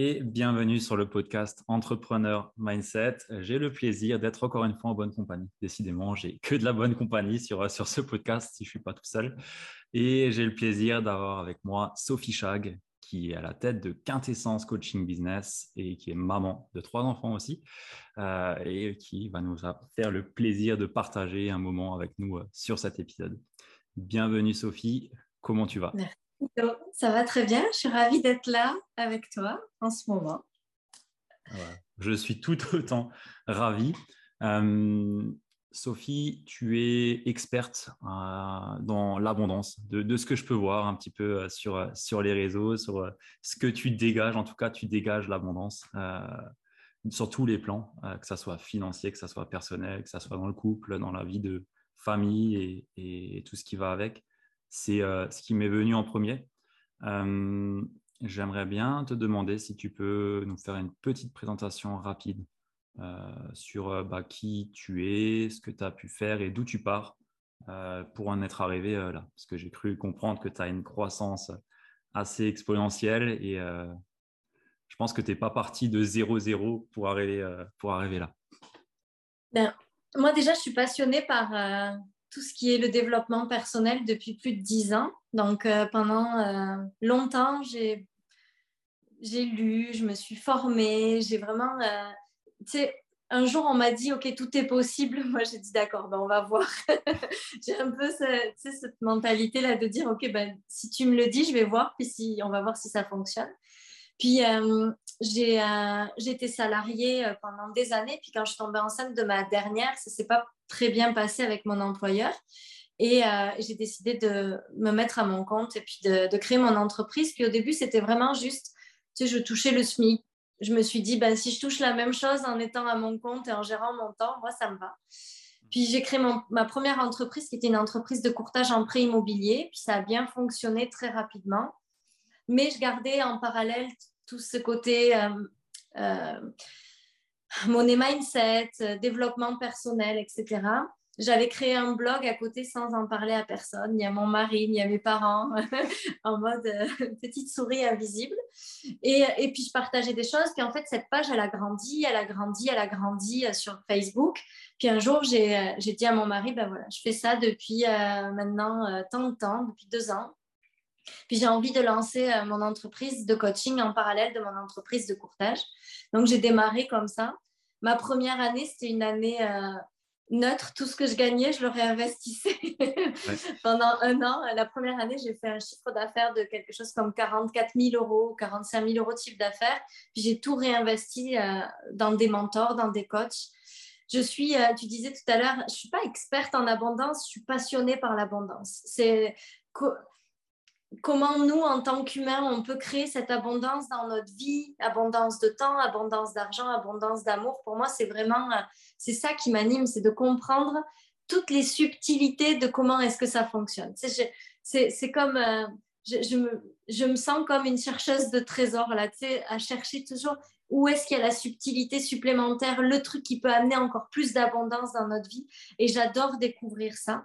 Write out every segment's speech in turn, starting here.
et bienvenue sur le podcast Entrepreneur Mindset. J'ai le plaisir d'être encore une fois en bonne compagnie. Décidément, j'ai que de la bonne compagnie sur, sur ce podcast si je ne suis pas tout seul. Et j'ai le plaisir d'avoir avec moi Sophie Chag, qui est à la tête de Quintessence Coaching Business et qui est maman de trois enfants aussi, euh, et qui va nous faire le plaisir de partager un moment avec nous euh, sur cet épisode. Bienvenue Sophie, comment tu vas? Ça va très bien. Je suis ravie d'être là avec toi en ce moment. Je suis tout autant ravi. Euh, Sophie, tu es experte euh, dans l'abondance, de, ce que je peux voir un petit peu euh, sur, sur les réseaux, sur ce que tu dégages. En tout cas, tu dégages l'abondance sur tous les plans, que ce soit financier, que ce soit personnel, que ce soit dans le couple, dans la vie de famille et tout ce qui va avec. C'est euh, ce qui m'est venu en premier. Euh, j'aimerais bien te demander si tu peux nous faire une petite présentation rapide euh, sur bah, qui tu es, ce que tu as pu faire et d'où tu pars pour en être arrivé là. Parce que j'ai cru comprendre que tu as une croissance assez exponentielle et je pense que tu n'es pas parti de 0-0 pour arriver, pour arriver là. Ben, moi déjà, je suis passionnée par tout ce qui est le développement personnel depuis plus de dix ans. Donc, euh, pendant euh, longtemps, j'ai, lu, je me suis formée, j'ai vraiment... Euh, tu sais, un jour, on m'a dit, OK, tout est possible. Moi, j'ai dit, d'accord, ben, on va voir. j'ai un peu cette mentalité-là de dire, OK, ben, si tu me le dis, je vais voir, puis si, on va voir si ça fonctionne. Puis, j'ai, été salariée pendant des années. Puis, quand je suis tombée enceinte de ma dernière, ça s'est pas très bien passé avec mon employeur. Et euh, j'ai décidé de me mettre à mon compte et puis de, créer mon entreprise. Puis au début, c'était vraiment juste, tu sais, je touchais le SMIC. Je me suis dit, ben, si je touche la même chose en étant à mon compte et en gérant mon temps, moi, ça me va. Puis j'ai créé ma première entreprise qui était une entreprise de courtage en prêt immobilier. Puis ça a bien fonctionné très rapidement. Mais je gardais en parallèle tout ce côté euh, euh, money mindset, euh, développement personnel, etc. J'avais créé un blog à côté sans en parler à personne. Y a mon mari, y a mes parents, en mode euh, petite souris invisible. Et, et, puis, je partageais des choses. Puis, en fait, cette page, elle a grandi, elle a grandi, elle a grandi euh, sur Facebook. Puis, un jour, j'ai dit à mon mari, ben voilà, je fais ça depuis maintenant tant de temps, depuis deux ans. Puis, j'ai envie de lancer mon entreprise de coaching en parallèle de mon entreprise de courtage. Donc, j'ai démarré comme ça. Ma première année, c'était une année euh, neutre. Tout ce que je gagnais, je le réinvestissais pendant un an. La première année, j'ai fait un chiffre d'affaires de quelque chose comme 44 000 euros, 45 000 euros de chiffre d'affaires. Puis, j'ai tout réinvesti euh, dans des mentors, dans des coachs. Je suis, euh, tu disais tout à l'heure, je ne suis pas experte en abondance, je suis passionnée par l'abondance. C'est comment nous, en tant qu'humains, on peut créer cette abondance dans notre vie, abondance de temps, abondance d'argent, abondance d'amour. Pour moi, c'est vraiment, euh, c'est ça qui m'anime, c'est de comprendre toutes les subtilités de comment est-ce que ça fonctionne. C'est comme, euh, je, me, je, me, sens comme une chercheuse de trésors, là, à chercher toujours où est-ce qu'il y a la subtilité supplémentaire, le truc qui peut amener encore plus d'abondance dans notre vie. Et j'adore découvrir ça.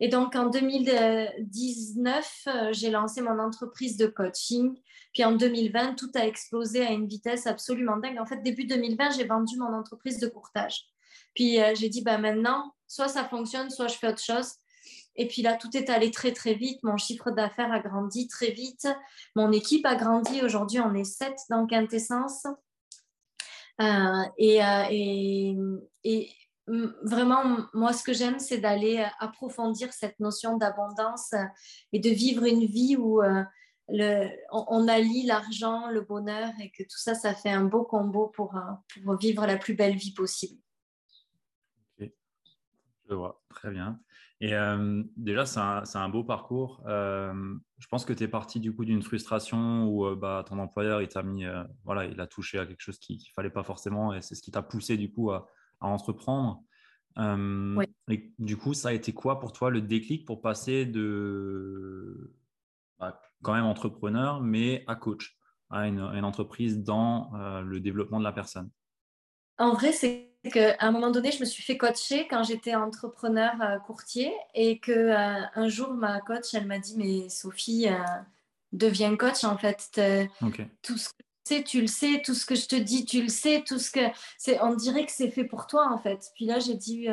Et donc, en 2019, euh, j'ai lancé mon entreprise de coaching. Puis en 2020, tout a explosé à une vitesse absolument dingue. En fait, début 2020, j'ai vendu mon entreprise de courtage. Puis euh, j'ai dit, bah, maintenant, soit ça fonctionne, soit je fais autre chose. Et puis là, tout est allé très, très vite. Mon chiffre d'affaires a grandi très vite. Mon équipe a grandi. Aujourd'hui, on est sept dans Quintessence. Euh, et, et, et, vraiment, moi, ce que j'aime, c'est d'aller euh, approfondir cette notion d'abondance euh, et de vivre une vie où euh, le, on, allie l'argent, le bonheur et que tout ça, ça fait un beau combo pour, vivre la plus belle vie possible. Je vois, très bien. Et déjà, c'est un, beau parcours. Je pense que tu es parti du coup d'une frustration où bah, ton employeur, il t'a mis, voilà, il a touché à quelque chose qu'il ne fallait pas forcément et c'est ce qui t'a poussé du coup à, à entreprendre. Et du coup, ça a été quoi pour toi le déclic pour passer de bah, quand même entrepreneur, mais à coach, à une, une entreprise dans le développement de la personne? En vrai, c'est qu'à un moment donné, je me suis fait coacher quand j'étais entrepreneur euh, courtier et que euh, un jour, ma coach, elle m'a dit Mais Sophie, euh, deviens coach en fait. Tout ce que sais, tu le sais. Tout ce que je te dis, tu le sais. Tout ce que c'est, on dirait que c'est fait pour toi en fait. Puis là, j'ai dit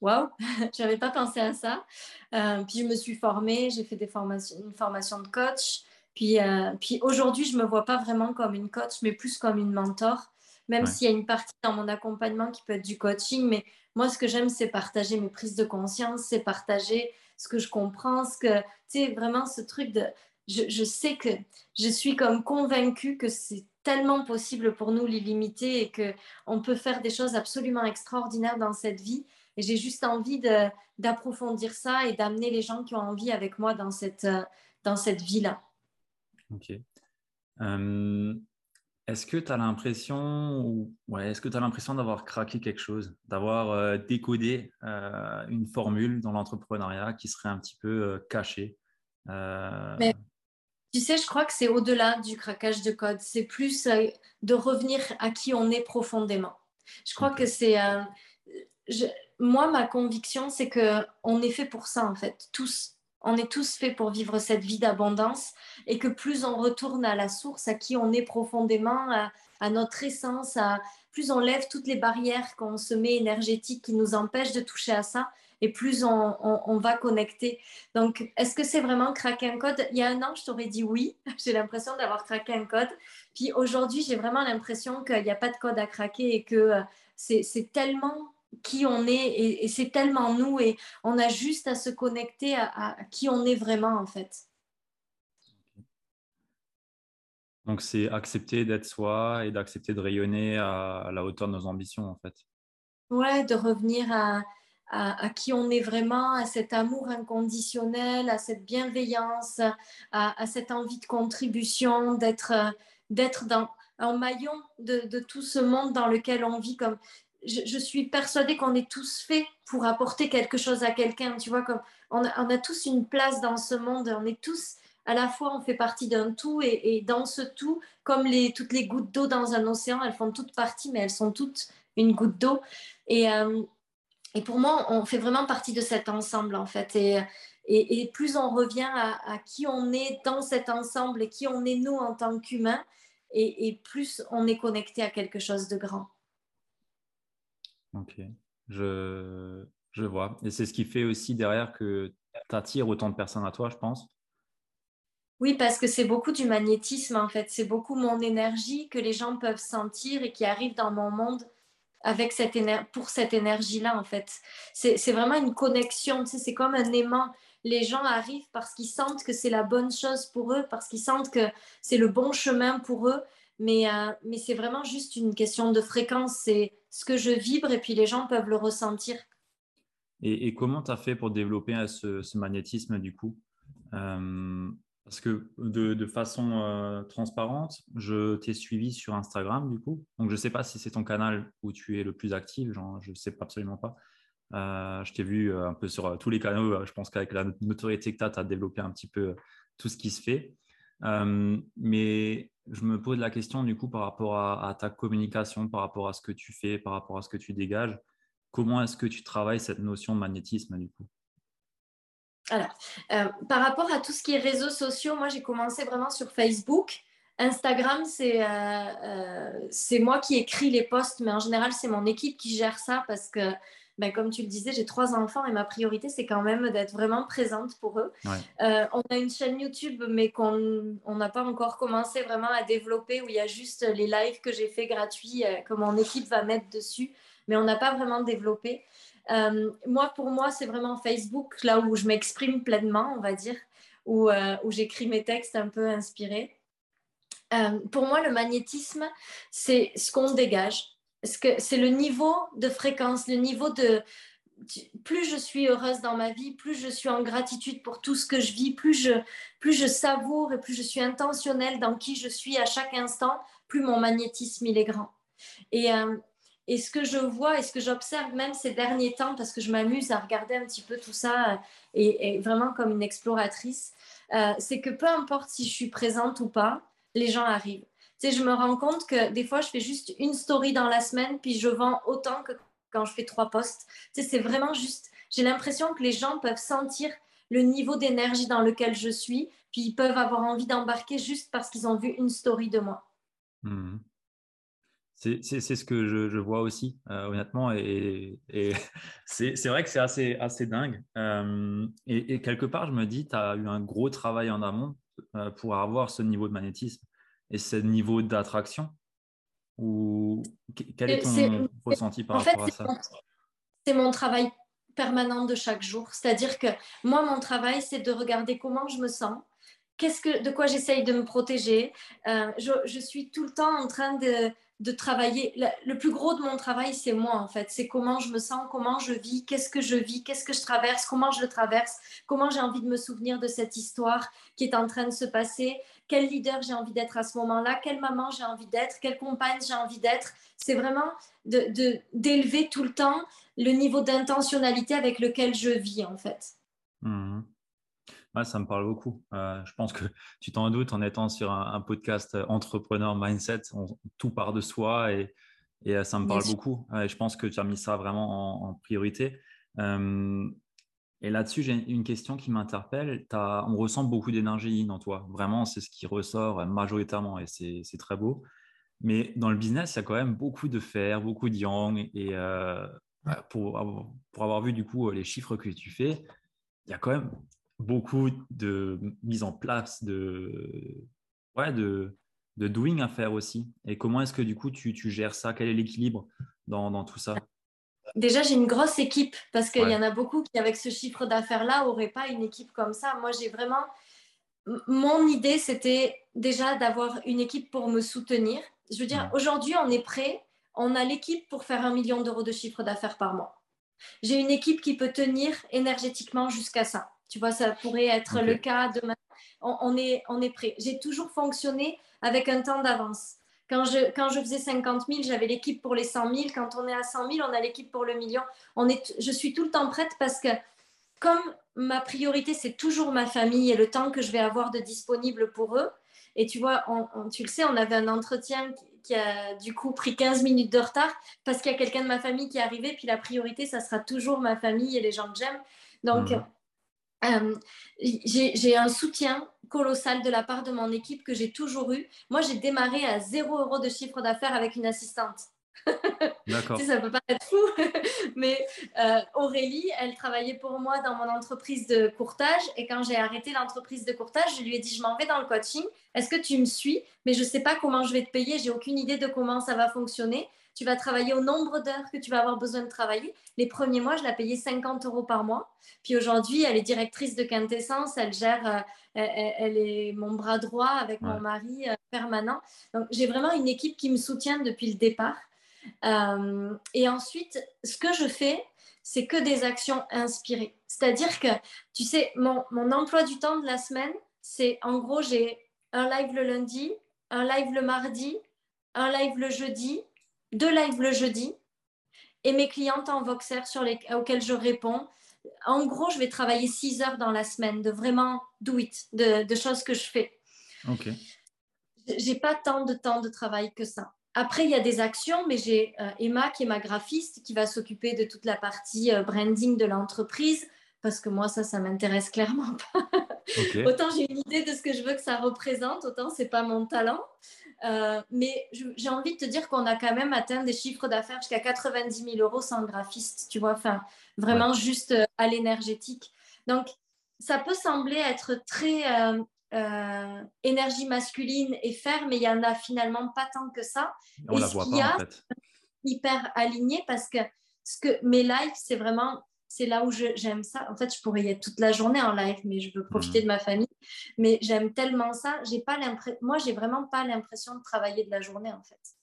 Waouh, je n'avais pas pensé à ça. puis je me suis formée, j'ai fait des formations, une formation de coach. Puis, puis aujourd'hui, je ne me vois pas vraiment comme une coach, mais plus comme une mentor même s'il y a une partie dans mon accompagnement qui peut être du coaching. Mais moi, ce que j'aime, c'est partager mes prises de conscience, c'est partager ce que je comprends, ce que, tu sais, vraiment ce truc de. Je, sais que je suis comme convaincue que c'est tellement possible pour nous l'illimité et qu'on peut faire des choses absolument extraordinaires dans cette vie. Et j'ai juste envie d'approfondir ça et d'amener les gens qui ont envie avec moi dans cette, dans cette vie-là. Ok. Euh, est-ce que tu as l'impression ou ouais, est-ce que tu as l'impression d'avoir craqué quelque chose, d'avoir euh, décodé euh, une formule dans l'entrepreneuriat qui serait un petit peu euh, cachée Mais, Tu sais, je crois que c'est au-delà du craquage de code. C'est plus de revenir à qui on est profondément. Je crois que c'est moi ma conviction, c'est que on est fait pour ça en fait, tous on est tous faits pour vivre cette vie d'abondance et que plus on retourne à la source, à qui on est profondément, à, notre essence, à, plus on lève toutes les barrières qu'on se met énergétiques qui nous empêchent de toucher à ça, et plus on, va connecter. Donc, est-ce que c'est vraiment craquer un code? Il y a un an, je t'aurais dit oui. J'ai l'impression d'avoir craqué un code. Puis aujourd'hui, j'ai vraiment l'impression qu'il n'y a pas de code à craquer et que euh, c'est tellement qui on est et, c'est tellement nous et on a juste à se connecter à, qui on est vraiment en fait. Donc c'est accepter d'être soi et d'accepter de rayonner à, la hauteur de nos ambitions en fait. Ouais, de revenir à, à, qui on est vraiment, à cet amour inconditionnel, à cette bienveillance, à, cette envie de contribution, d'être d'être dans un maillon de, tout ce monde dans lequel on vit comme je, suis persuadée qu'on est tous faits pour apporter quelque chose à quelqu'un. Tu vois, comme on a, tous une place dans ce monde, on est tous à la fois, on fait partie d'un tout et, dans ce tout, comme les, toutes les gouttes d'eau dans un océan, elles font toutes partie, mais elles sont toutes une goutte d'eau. Et, euh, et pour moi, on fait vraiment partie de cet ensemble, en fait. Et, et, plus on revient à, qui on est dans cet ensemble et qui on est nous en tant qu'humains, et plus on est connecté à quelque chose de grand. Ok, je, je vois. Et c'est ce qui fait aussi derrière que tu attires autant de personnes à toi, je pense. Oui, parce que c'est beaucoup du magnétisme en fait. C'est beaucoup mon énergie que les gens peuvent sentir et qui arrive dans mon monde avec cette pour cette énergie-là en fait. C'est vraiment une connexion, tu sais, c'est comme un aimant. Les gens arrivent parce qu'ils sentent que c'est la bonne chose pour eux, parce qu'ils sentent que c'est le bon chemin pour eux. Mais, euh, mais c'est vraiment juste une question de fréquence. C'est ce que je vibre et puis les gens peuvent le ressentir. Et, comment tu as fait pour développer ce, magnétisme du coup? Euh, Parce que de, façon euh, transparente, je t'ai suivi sur Instagram du coup. Donc je ne sais pas si c'est ton canal où tu es le plus actif, genre, je ne sais absolument pas. je t'ai vu un peu sur tous les canaux. Je pense qu'avec la notoriété que tu as, tu as développé un petit peu tout ce qui se fait. mais je me pose la question du coup par rapport à, ta communication, par rapport à ce que tu fais, par rapport à ce que tu dégages. Comment est-ce que tu travailles cette notion de magnétisme du coup? Alors, euh, par rapport à tout ce qui est réseaux sociaux, moi j'ai commencé vraiment sur Facebook. Instagram, c'est euh, euh, moi qui écris les posts, mais en général, c'est mon équipe qui gère ça parce que ben, comme tu le disais, j'ai trois enfants et ma priorité, c'est quand même d'être vraiment présente pour eux. Euh, on a une chaîne YouTube, mais qu'on n'a pas encore commencé vraiment à développer, où il y a juste les lives que j'ai fait gratuits, euh, que mon équipe va mettre dessus, mais on n'a pas vraiment développé. Euh, moi, pour moi, c'est vraiment Facebook, là où je m'exprime pleinement, on va dire, où, où j'écris mes textes un peu inspirés. pour moi, le magnétisme, c'est ce qu'on dégage c'est le niveau de fréquence, le niveau de, plus je suis heureuse dans ma vie, plus je suis en gratitude pour tout ce que je vis, plus je, plus je savoure et plus je suis intentionnelle dans qui je suis à chaque instant, plus mon magnétisme il est grand. Et, euh, et ce que je vois et ce que j'observe même ces derniers temps, parce que je m'amuse à regarder un petit peu tout ça euh, et, vraiment comme une exploratrice, euh, c'est que peu importe si je suis présente ou pas, les gens arrivent. Tu sais, je me rends compte que des fois, je fais juste une story dans la semaine, puis je vends autant que quand je fais trois posts. Tu sais, c'est vraiment juste, j'ai l'impression que les gens peuvent sentir le niveau d'énergie dans lequel je suis, puis ils peuvent avoir envie d'embarquer juste parce qu'ils ont vu une story de moi. Mmh c'est ce que je, vois aussi, euh, honnêtement. Et, c'est vrai que c'est assez, assez dingue. Euh, et, quelque part, je me dis, tu as eu un gros travail en amont euh, pour avoir ce niveau de magnétisme et ce niveau d'attraction. Ou quel est ton ressenti par rapport à ça? C'est mon travail permanent de chaque jour. C'est-à-dire que moi, mon travail, c'est de regarder comment je me sens, qu'est-ce que, de quoi j'essaye de me protéger. je, je, suis tout le temps en train de, de travailler. Le plus gros de mon travail, c'est moi, en fait. C'est comment je me sens, comment je vis, qu'est-ce que je vis, qu'est-ce que je traverse, comment je le traverse, comment j'ai envie de me souvenir de cette histoire qui est en train de se passer, quel leader j'ai envie d'être à ce moment-là, quelle maman j'ai envie d'être, quelle compagne j'ai envie d'être. C'est vraiment d'élever de, tout le temps le niveau d'intentionnalité avec lequel je vis, en fait. Mmh ça me parle beaucoup. Euh, je pense que tu t'en doutes en étant sur un, podcast euh, entrepreneur mindset, tout part de soi et, et euh, ça me parle beaucoup. je pense que tu as mis ça vraiment en, priorité. et là-dessus, j'ai une question qui m'interpelle. On ressent beaucoup d'énergie dans toi. Vraiment, c'est ce qui ressort majoritairement et c'est très beau. Mais dans le business, il y a quand même beaucoup de faire, beaucoup de yang. Et pour, pour avoir vu du coup les chiffres que tu fais, il y a quand même beaucoup de mise en place de, ouais, de, de doing à faire aussi. Et comment est-ce que du coup tu, tu gères ça? Quel est l'équilibre dans, dans, tout ça? Déjà, j'ai une grosse équipe parce qu'il y en a beaucoup qui, avec ce chiffre d'affaires-là, n'auraient pas une équipe comme ça. Moi, j'ai vraiment. Mon idée, c'était déjà d'avoir une équipe pour me soutenir. Je veux dire, aujourd'hui, on est prêt. On a l'équipe pour faire un million d'euros de chiffre d'affaires par mois. J'ai une équipe qui peut tenir énergétiquement jusqu'à ça. Tu vois, ça pourrait être le cas demain. On, est, on est prêt. J'ai toujours fonctionné avec un temps d'avance. Quand je, quand je faisais 50 000, j'avais l'équipe pour les 100 000. Quand on est à 100 000, on a l'équipe pour le million. On est, je suis tout le temps prête parce que comme ma priorité, c'est toujours ma famille et le temps que je vais avoir de disponible pour eux. Et tu vois, tu le sais, on avait un entretien qui, a du coup pris 15 minutes de retard parce qu'il y a quelqu'un de ma famille qui est arrivé. Puis la priorité, ça sera toujours ma famille et les gens que j'aime. Donc, mmh. Euh, j'ai un soutien colossal de la part de mon équipe que j'ai toujours eu. Moi, j'ai démarré à 0 euros de chiffre d'affaires avec une assistante. D'accord. ça peut pas être fou, mais euh, Aurélie, elle travaillait pour moi dans mon entreprise de courtage et quand j'ai arrêté l'entreprise de courtage, je lui ai dit je m'en vais dans le coaching. Est-ce que tu me suis? Mais je sais pas comment je vais te payer. J'ai aucune idée de comment ça va fonctionner tu vas travailler au nombre d'heures que tu vas avoir besoin de travailler. Les premiers mois, je l'ai payée 50 euros par mois. Puis aujourd'hui, elle est directrice de quintessence, elle gère, euh, elle, est mon bras droit avec mon mari euh, permanent. Donc, j'ai vraiment une équipe qui me soutient depuis le départ. Euh, et ensuite, ce que je fais, c'est que des actions inspirées. C'est-à-dire que, tu sais, mon, mon emploi du temps de la semaine, c'est en gros, j'ai un live le lundi, un live le mardi, un live le jeudi, deux lives le jeudi et mes clientes en Voxer sur les, auxquelles je réponds. En gros, je vais travailler six heures dans la semaine de vraiment do it, de, choses que je fais. Ok. J'ai pas tant de temps de travail que ça. Après, il y a des actions, mais j'ai euh, Emma qui est ma graphiste qui va s'occuper de toute la partie euh, branding de l'entreprise parce que moi, ça, ça m'intéresse clairement pas. autant j'ai une idée de ce que je veux que ça représente, autant c'est pas mon talent. Euh, mais j'ai envie de te dire qu'on a quand même atteint des chiffres d'affaires jusqu'à 90 000 euros sans graphiste, tu vois, enfin, vraiment juste euh, à l'énergétique. Donc, ça peut sembler être très euh, énergie masculine et faire, mais il y en a finalement pas tant que ça. On et la voit pas, en fait. Hyper aligné parce que, ce que mes lives, c'est vraiment c'est là où j'aime ça. En fait, je pourrais y être toute la journée en live, mais je veux profiter mhm. de ma famille. Mais j'aime tellement ça. J'ai pas. Moi, j'ai vraiment pas l'impression de travailler de la journée, en fait.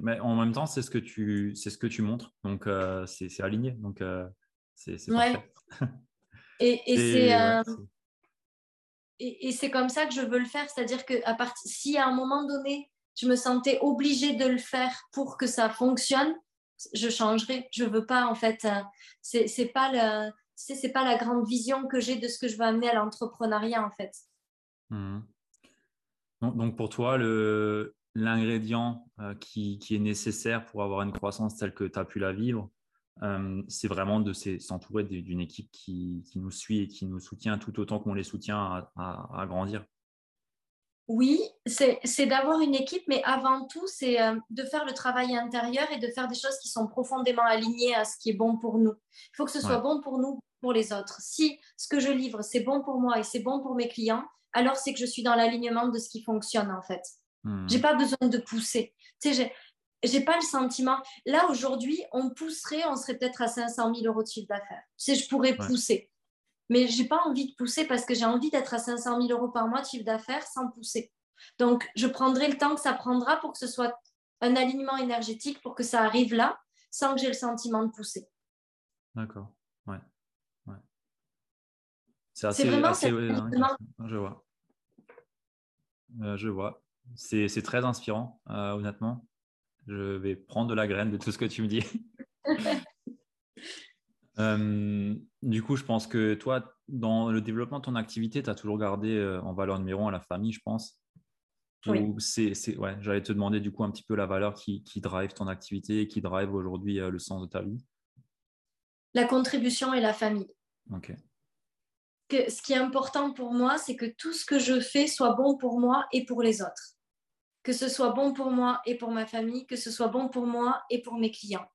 Mais en même temps, c'est ce que tu, c'est ce que tu montres, donc euh, c'est aligné, donc euh, c'est ouais. et, et c'est et, c'est comme ça que je veux le faire, c'est-à-dire que à part... si à un moment donné je me sentais obligée de le faire pour que ça fonctionne, je changerai. Je veux pas en fait. c'est c'est pas le c'est pas la grande vision que j'ai de ce que je veux amener à l'entrepreneuriat en fait. Mmh. Donc, pour toi, l'ingrédient euh, qui, est nécessaire pour avoir une croissance telle que tu as pu la vivre, euh, c'est vraiment de s'entourer d'une équipe qui, nous suit et qui nous soutient tout autant qu'on les soutient à, grandir. Oui, c'est d'avoir une équipe, mais avant tout, c'est euh, de faire le travail intérieur et de faire des choses qui sont profondément alignées à ce qui est bon pour nous. Il faut que ce soit bon pour nous, pour les autres. Si ce que je livre, c'est bon pour moi et c'est bon pour mes clients, alors c'est que je suis dans l'alignement de ce qui fonctionne en fait. Hmm. J'ai pas besoin de pousser. Tu sais, j'ai pas le sentiment. Là aujourd'hui, on pousserait, on serait peut-être à 500 000 euros de chiffre d'affaires. Tu sais, je pourrais pousser, mais j'ai pas envie de pousser parce que j'ai envie d'être à 500 000 euros par mois de chiffre d'affaires sans pousser. Donc, je prendrai le temps que ça prendra pour que ce soit un alignement énergétique pour que ça arrive là sans que j'ai le sentiment de pousser. D'accord. Ouais. ouais. C'est assez, vraiment assez, je vois. Euh, je vois. C'est très inspirant, euh, honnêtement. Je vais prendre de la graine de tout ce que tu me dis. Euh, du coup, je pense que toi, dans le développement de ton activité, tu as toujours gardé en valeur numéro un la famille, je pense. Oui. C'est, ouais, J'allais te demander du coup un petit peu la valeur qui, qui drive ton activité, qui drive aujourd'hui le sens de ta vie. La contribution et la famille. Ok que ce qui est important pour moi, c'est que tout ce que je fais soit bon pour moi et pour les autres. Que ce soit bon pour moi et pour ma famille, que ce soit bon pour moi et pour mes clients.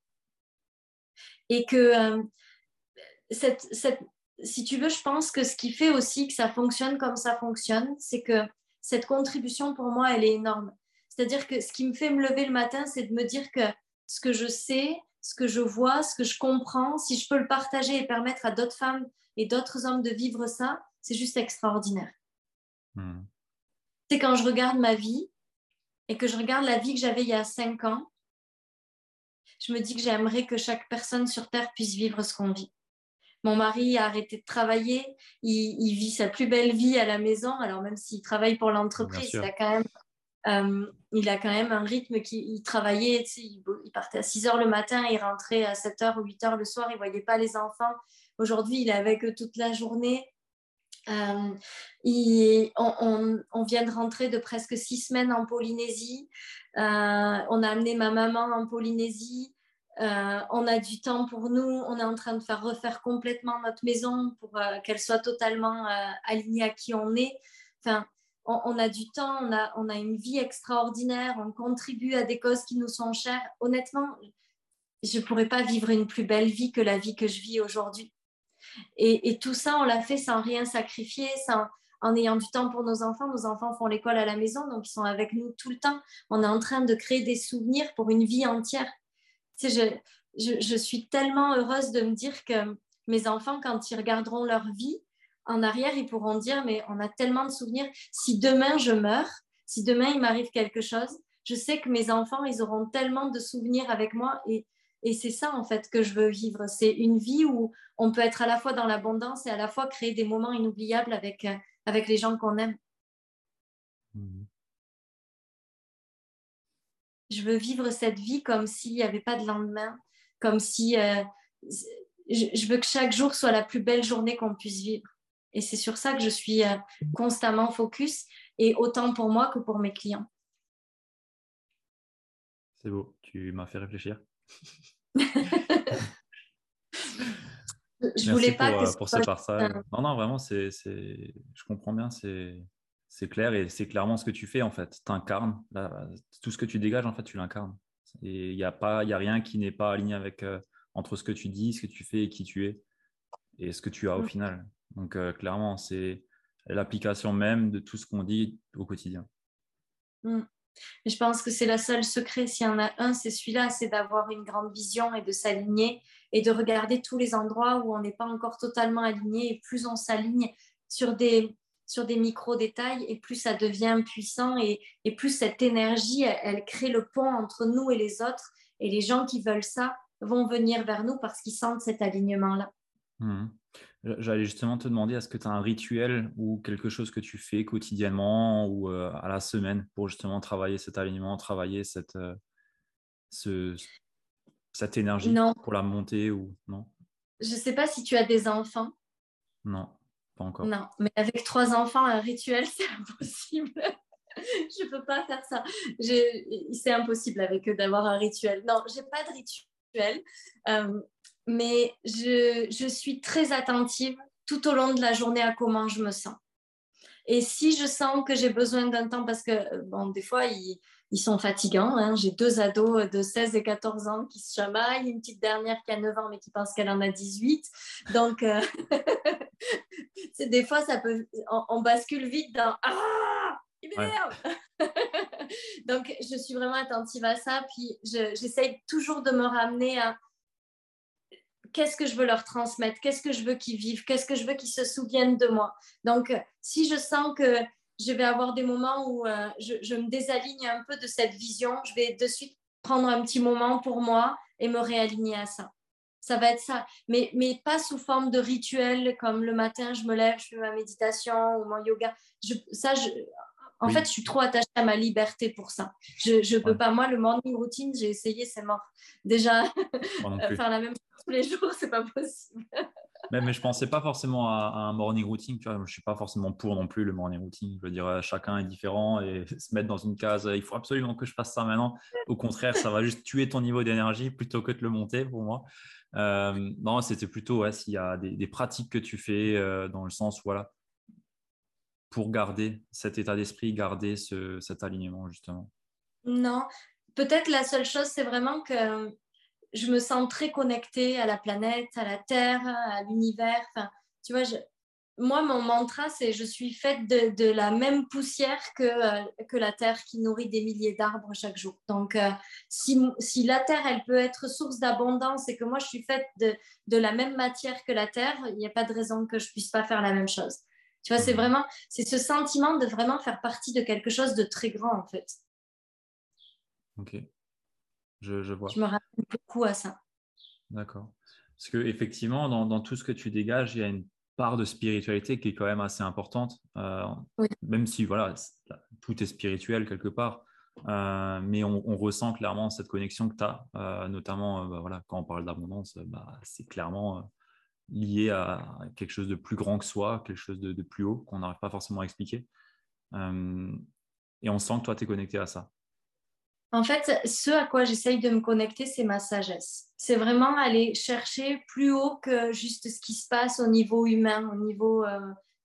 Et que euh, cette, si tu veux, je pense que ce qui fait aussi que ça fonctionne comme ça fonctionne, c'est que cette contribution pour moi, elle est énorme. C'est-à-dire que ce qui me fait me lever le matin, c'est de me dire que ce que je sais, ce que je vois, ce que je comprends, si je peux le partager et permettre à d'autres femmes et d'autres hommes de vivre ça, c'est juste extraordinaire. Hmm. C'est quand je regarde ma vie et que je regarde la vie que j'avais il y a cinq ans, je me dis que j'aimerais que chaque personne sur Terre puisse vivre ce qu'on vit. Mon mari a arrêté de travailler, il, vit sa plus belle vie à la maison. Alors même s'il travaille pour l'entreprise, il a quand même euh, il a quand même un rythme qui il travaillait, il, partait à 6 heures le matin, il rentrait à 7 heures ou 8 heures le soir, il ne voyait pas les enfants. Aujourd'hui, il est avec eux toute la journée. Euh, on, vient de rentrer de presque six semaines en Polynésie. Euh, on a amené ma maman en Polynésie. On a du temps pour nous. On est en train de faire refaire complètement notre maison pour qu'elle soit totalement alignée à qui on est. Enfin, on, a du temps, on a, on a une vie extraordinaire, on contribue à des causes qui nous sont chères. Honnêtement, je ne pourrais pas vivre une plus belle vie que la vie que je vis aujourd'hui. Et, tout ça, on l'a fait sans rien sacrifier, sans, en ayant du temps pour nos enfants. Nos enfants font l'école à la maison, donc ils sont avec nous tout le temps. On est en train de créer des souvenirs pour une vie entière. Je, suis tellement heureuse de me dire que mes enfants, quand ils regarderont leur vie, en arrière, ils pourront dire, mais on a tellement de souvenirs. Si demain je meurs, si demain il m'arrive quelque chose, je sais que mes enfants, ils auront tellement de souvenirs avec moi. Et, c'est ça, en fait, que je veux vivre. C'est une vie où on peut être à la fois dans l'abondance et à la fois créer des moments inoubliables avec, avec les gens qu'on aime. Je veux vivre cette vie comme s'il n'y avait pas de lendemain, comme si euh, je veux que chaque jour soit la plus belle journée qu'on puisse vivre. Et c'est sur ça que je suis euh, constamment focus, et autant pour moi que pour mes clients. C'est beau, tu m'as fait réfléchir. je voulais pas pour, que pour ce partage. Non, non, vraiment, c'est, je comprends bien, c'est, c'est clair et c'est clairement ce que tu fais en fait. Tu incarnes, tout ce que tu dégages, en fait, tu l'incarnes. Et il n'y a, pas, y a rien qui n'est pas aligné avec, euh, entre ce que tu dis, ce que tu fais et qui tu es et ce que tu as au mm. final. Donc, euh, clairement, c'est l'application même de tout ce qu'on dit au quotidien. Mm. Je pense que c'est le seul secret. S'il y en a un, c'est celui-là, c'est d'avoir une grande vision et de s'aligner et de regarder tous les endroits où on n'est pas encore totalement aligné. Et plus on s'aligne sur des, sur des micro-détails et plus ça devient puissant et, plus cette énergie, elle, crée le pont entre nous et les autres. Et les gens qui veulent ça vont venir vers nous parce qu'ils sentent cet alignement-là. Mmh. J'allais justement te demander, est-ce que tu as un rituel ou quelque chose que tu fais quotidiennement ou euh, à la semaine pour justement travailler cet alignement, travailler cette, euh, ce, cette énergie pour la montée ou non? Je ne sais pas si tu as des enfants. Non, Non, mais avec trois enfants, un rituel, c'est impossible. je ne peux pas faire ça. C'est impossible avec eux d'avoir un rituel. Non, j'ai pas de rituel. Euh, mais je, je, suis très attentive tout au long de la journée à comment je me sens. Et si je sens que j'ai besoin d'un temps, parce que, bon, des fois, ils, ils sont fatigants. Hein. J'ai deux ados de 16 et 14 ans qui se chamaillent, une petite dernière qui a 9 ans mais qui pense qu'elle en a 18. Donc, euh, des fois, ça peut, on, bascule vite dans Ah, il m'énerve Donc, je suis vraiment attentive à ça. Puis, j'essaye toujours de me ramener à qu'est-ce que je veux leur transmettre, qu'est-ce que je veux qu'ils vivent, qu'est-ce que je veux qu'ils se souviennent de moi? Donc, si je sens que je vais avoir des moments où euh, je, me désaligne un peu de cette vision. Je vais de suite prendre un petit moment pour moi et me réaligner à ça. Ça va être ça, mais, mais pas sous forme de rituel comme le matin, je me lève, je fais ma méditation ou mon yoga. Je, ça, je, en fait, je suis trop attachée à ma liberté pour ça. Je ne peux pas. Moi, le morning routine, j'ai essayé, c'est mort. Déjà, faire la même chose tous les jours, c'est pas possible mais, je pensais pas forcément à, un morning routine. Tu vois, je suis pas forcément pour non plus le morning routine. Je veux dire, euh, chacun est différent et se mettre dans une case, il faut absolument que je fasse ça maintenant. Au contraire, ça va juste tuer ton niveau d'énergie plutôt que de le monter pour moi. Euh, non, c'était plutôt s'il y a des, pratiques que tu fais euh, dans le sens, voilà, pour garder cet état d'esprit, garder cet alignement justement. Non, peut-être la seule chose, c'est vraiment que je me sens très connectée à la planète, à la Terre, à l'univers. Enfin, tu vois, moi, mon mantra, c'est je suis faite de, la même poussière que, euh, que la Terre qui nourrit des milliers d'arbres chaque jour. Donc, euh, si, si, la Terre, elle peut être source d'abondance et que moi, je suis faite de, de la même matière que la Terre, il n'y a pas de raison que je puisse pas faire la même chose. Tu vois, c'est mmh. vraiment, c'est ce sentiment de vraiment faire partie de quelque chose de très grand, en fait. Ok. Je, vois. Je me rappelle beaucoup à ça. D'accord. Parce qu'effectivement, dans, dans tout ce que tu dégages, il y a une part de spiritualité qui est quand même assez importante, euh, même si voilà, tout est spirituel quelque part. Euh, mais on, ressent clairement cette connexion que tu as, euh, notamment bah, voilà, quand on parle d'abondance, bah, c'est clairement lié à quelque chose de plus grand que soi, quelque chose de, de plus haut qu'on n'arrive pas forcément à expliquer. et on sent que toi, tu es connecté à ça. En fait, ce à quoi j'essaye de me connecter, c'est ma sagesse. C'est vraiment aller chercher plus haut que juste ce qui se passe au niveau humain, au niveau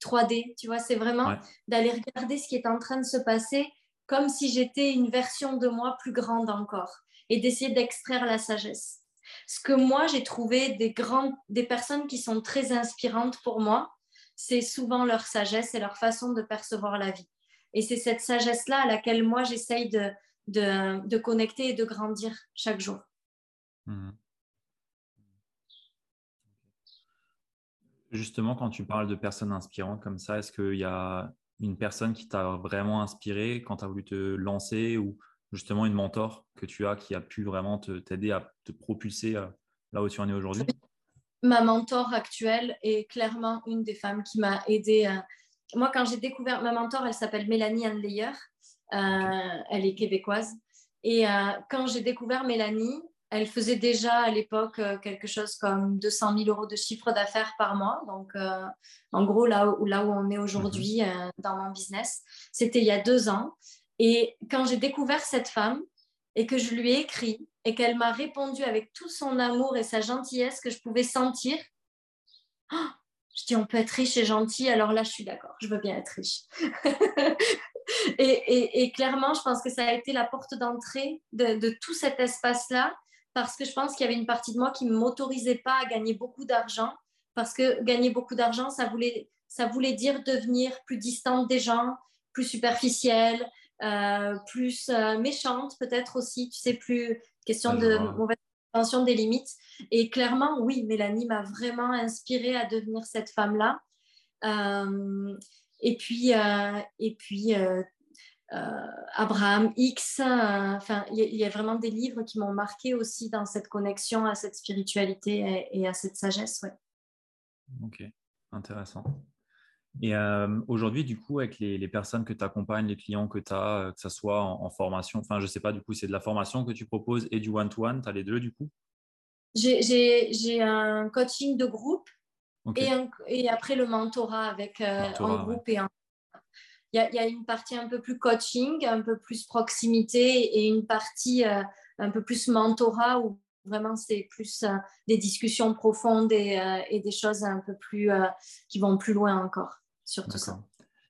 3D. Euh, tu vois, c'est vraiment d'aller regarder ce qui est en train de se passer comme si j'étais une version de moi plus grande encore et d'essayer d'extraire la sagesse. Ce que moi, j'ai trouvé des, grandes, des personnes qui sont très inspirantes pour moi, c'est souvent leur sagesse et leur façon de percevoir la vie. Et c'est cette sagesse-là à laquelle moi, j'essaye de, de, connecter et de grandir chaque jour. Mhm. Justement, quand tu parles de personnes inspirantes comme ça, est-ce qu'il y a une personne qui t'a vraiment inspiré quand tu as voulu te lancer ou justement une mentor que tu as qui a pu vraiment t'aider à te propulser euh, là où tu en es aujourd'hui? Ma mentor actuelle est clairement une des femmes qui m'a aidée. Moi, quand j'ai découvert ma mentor, elle s'appelle Mélanie Anleyer. Euh, elle est québécoise. Et euh, quand j'ai découvert Mélanie, elle faisait déjà à l'époque euh, quelque chose comme 200 000 euros de chiffre d'affaires par mois. Donc, en gros, là où, là où on est aujourd'hui mhm. dans mon business, c'était il y a deux ans. Et quand j'ai découvert cette femme et que je lui ai écrit et qu'elle m'a répondu avec tout son amour et sa gentillesse que je pouvais sentir, oh, je dis on peut être riche et gentil, alors là je suis d'accord, je veux bien être riche. et, clairement, je pense que ça a été la porte d'entrée de, tout cet espace-là, parce que je pense qu'il y avait une partie de moi qui ne m'autorisait pas à gagner beaucoup d'argent, parce que gagner beaucoup d'argent, ça voulait, ça voulait dire devenir plus distante des gens, plus superficielle, euh, plus euh, méchante peut-être aussi, tu sais, plus question de mauvaise intention des limites. Et clairement, oui, Mélanie m'a vraiment inspirée à devenir cette femme-là. Euh, et puis, et puis Abraham X. Enfin, il y, a vraiment des livres qui m'ont marqué aussi dans cette connexion à cette spiritualité et, à cette sagesse. Ouais. Ok, intéressant. Et euh, aujourd'hui, du coup, avec les, personnes que tu accompagnes, les clients que tu as, euh, que ce soit en, formation, enfin, je ne sais pas, du coup, c'est de la formation que tu proposes et du one-to-one, tu as les deux, du coup? J'ai un coaching de groupe et, et, après le mentorat avec euh, en groupe et en. Il y, a, il y, a, une partie un peu plus coaching, un peu plus proximité et une partie un peu plus mentorat où Vraiment, c'est plus euh, des discussions profondes et, euh, des choses un peu plus euh, qui vont plus loin encore sur tout ça.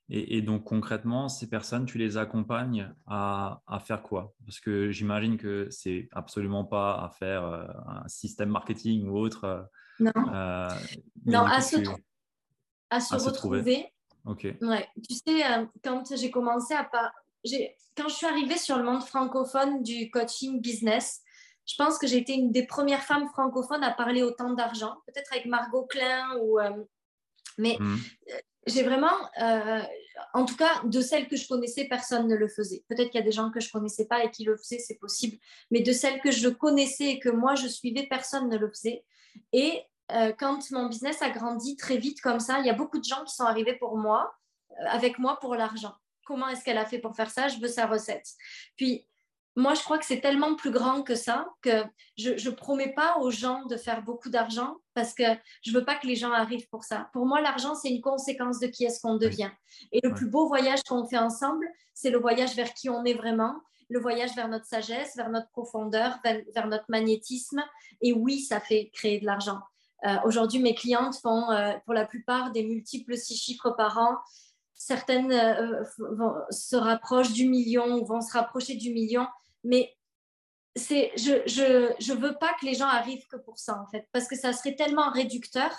Et, donc concrètement, ces personnes, tu les accompagnes à, faire quoi? Parce que j'imagine que c'est absolument pas à faire un système marketing ou autre. Non, non à, se à, se retrouver. Ok. Ouais. Tu sais, quand j'ai commencé à pas, quand je suis arrivée sur le monde francophone du coaching business, je pense que j'ai été une des premières femmes francophones à parler autant d'argent, peut-être avec Margot Klein ou. Euh, mais mmh. euh, j'ai vraiment, euh, en tout cas, de celles que je connaissais, personne ne le faisait. Peut-être qu'il y a des gens que je connaissais pas et qui le faisaient, c'est possible. Mais de celles que je connaissais et que moi je suivais, personne ne le faisait. Et quand mon business a grandi très vite comme ça, il y a beaucoup de gens qui sont arrivés pour moi, avec moi pour l'argent. Comment est-ce qu'elle a fait pour faire ça? Je veux sa recette. Puis moi, je crois que c'est tellement plus grand que ça que je ne promets pas aux gens de faire beaucoup d'argent parce que je ne veux pas que les gens arrivent pour ça. Pour moi, l'argent, c'est une conséquence de qui est-ce qu'on devient. Et le plus beau voyage qu'on fait ensemble, c'est le voyage vers qui on est vraiment, le voyage vers notre sagesse, vers notre profondeur, vers, notre magnétisme. Et oui, ça fait créer de l'argent. Euh, aujourd'hui, mes clientes font euh, pour la plupart des multiples six chiffres par an certaines euh, se rapprochent du million ou vont se rapprocher du million mais je, je, je, veux pas que les gens arrivent que pour ça, en fait, parce que ça serait tellement réducteur.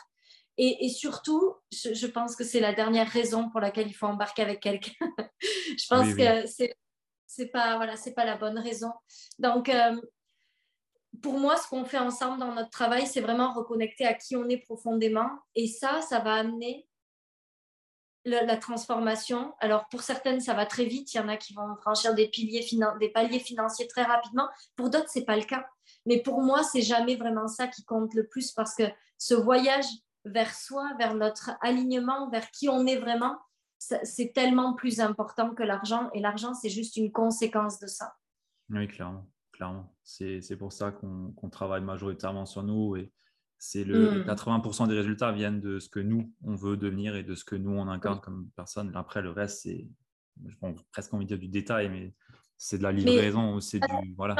Et, et surtout, je, je, pense que c'est la dernière raison pour laquelle il faut embarquer avec quelqu'un. je pense que c'est c'est pas voilà c'est pas la bonne raison donc euh, pour moi ce qu'on fait ensemble dans notre travail c'est vraiment reconnecter à qui on est profondément et ça ça va amener la, transformation. Alors, pour certaines, ça va très vite. Il y en a qui vont franchir des, piliers des paliers financiers très rapidement. Pour d'autres, ce n'est pas le cas. Mais pour moi, c'est jamais vraiment ça qui compte le plus parce que ce voyage vers soi, vers notre alignement, vers qui on est vraiment, c'est tellement plus important que l'argent. Et l'argent, c'est juste une conséquence de ça. Oui, clairement. clairement. C'est pour ça qu'on travaille majoritairement sur nous. Et c'est le 80% mmh. des résultats viennent de ce que nous, on veut devenir et de ce que nous, on incarne comme personne. Après, le reste, c'est presque envie de dire du détail, mais c'est de la livraison c'est du. Voilà.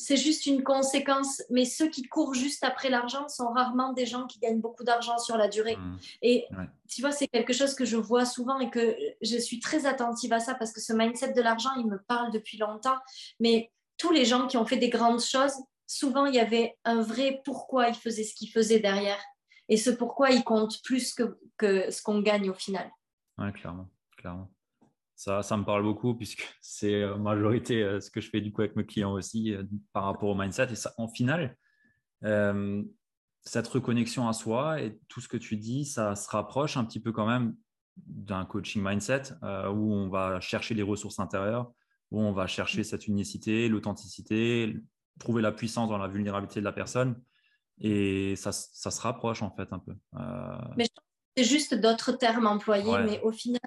C'est juste une conséquence, mais ceux qui courent juste après l'argent sont rarement des gens qui gagnent beaucoup d'argent sur la durée. Mmh. Et tu vois, c'est quelque chose que je vois souvent et que je suis très attentive à ça parce que ce mindset de l'argent, il me parle depuis longtemps. Mais tous les gens qui ont fait des grandes choses, souvent il y avait un vrai pourquoi il faisait ce qu'il faisait derrière. Et ce pourquoi il compte plus que, que ce qu'on gagne au final. Oui, clairement, clairement. Ça, ça me parle beaucoup puisque c'est en majorité euh, ce que je fais du coup avec mes clients aussi euh, par rapport au mindset. Et ça, en final, euh, cette reconnexion à soi et tout ce que tu dis, ça se rapproche un petit peu quand même d'un coaching mindset où on va chercher les ressources intérieures, où on va chercher cette unicité, l'authenticité, trouver la puissance dans la vulnérabilité de la personne. Et ça, ça se rapproche en fait un peu. Euh, mais c'est juste d'autres termes employés, mais au final,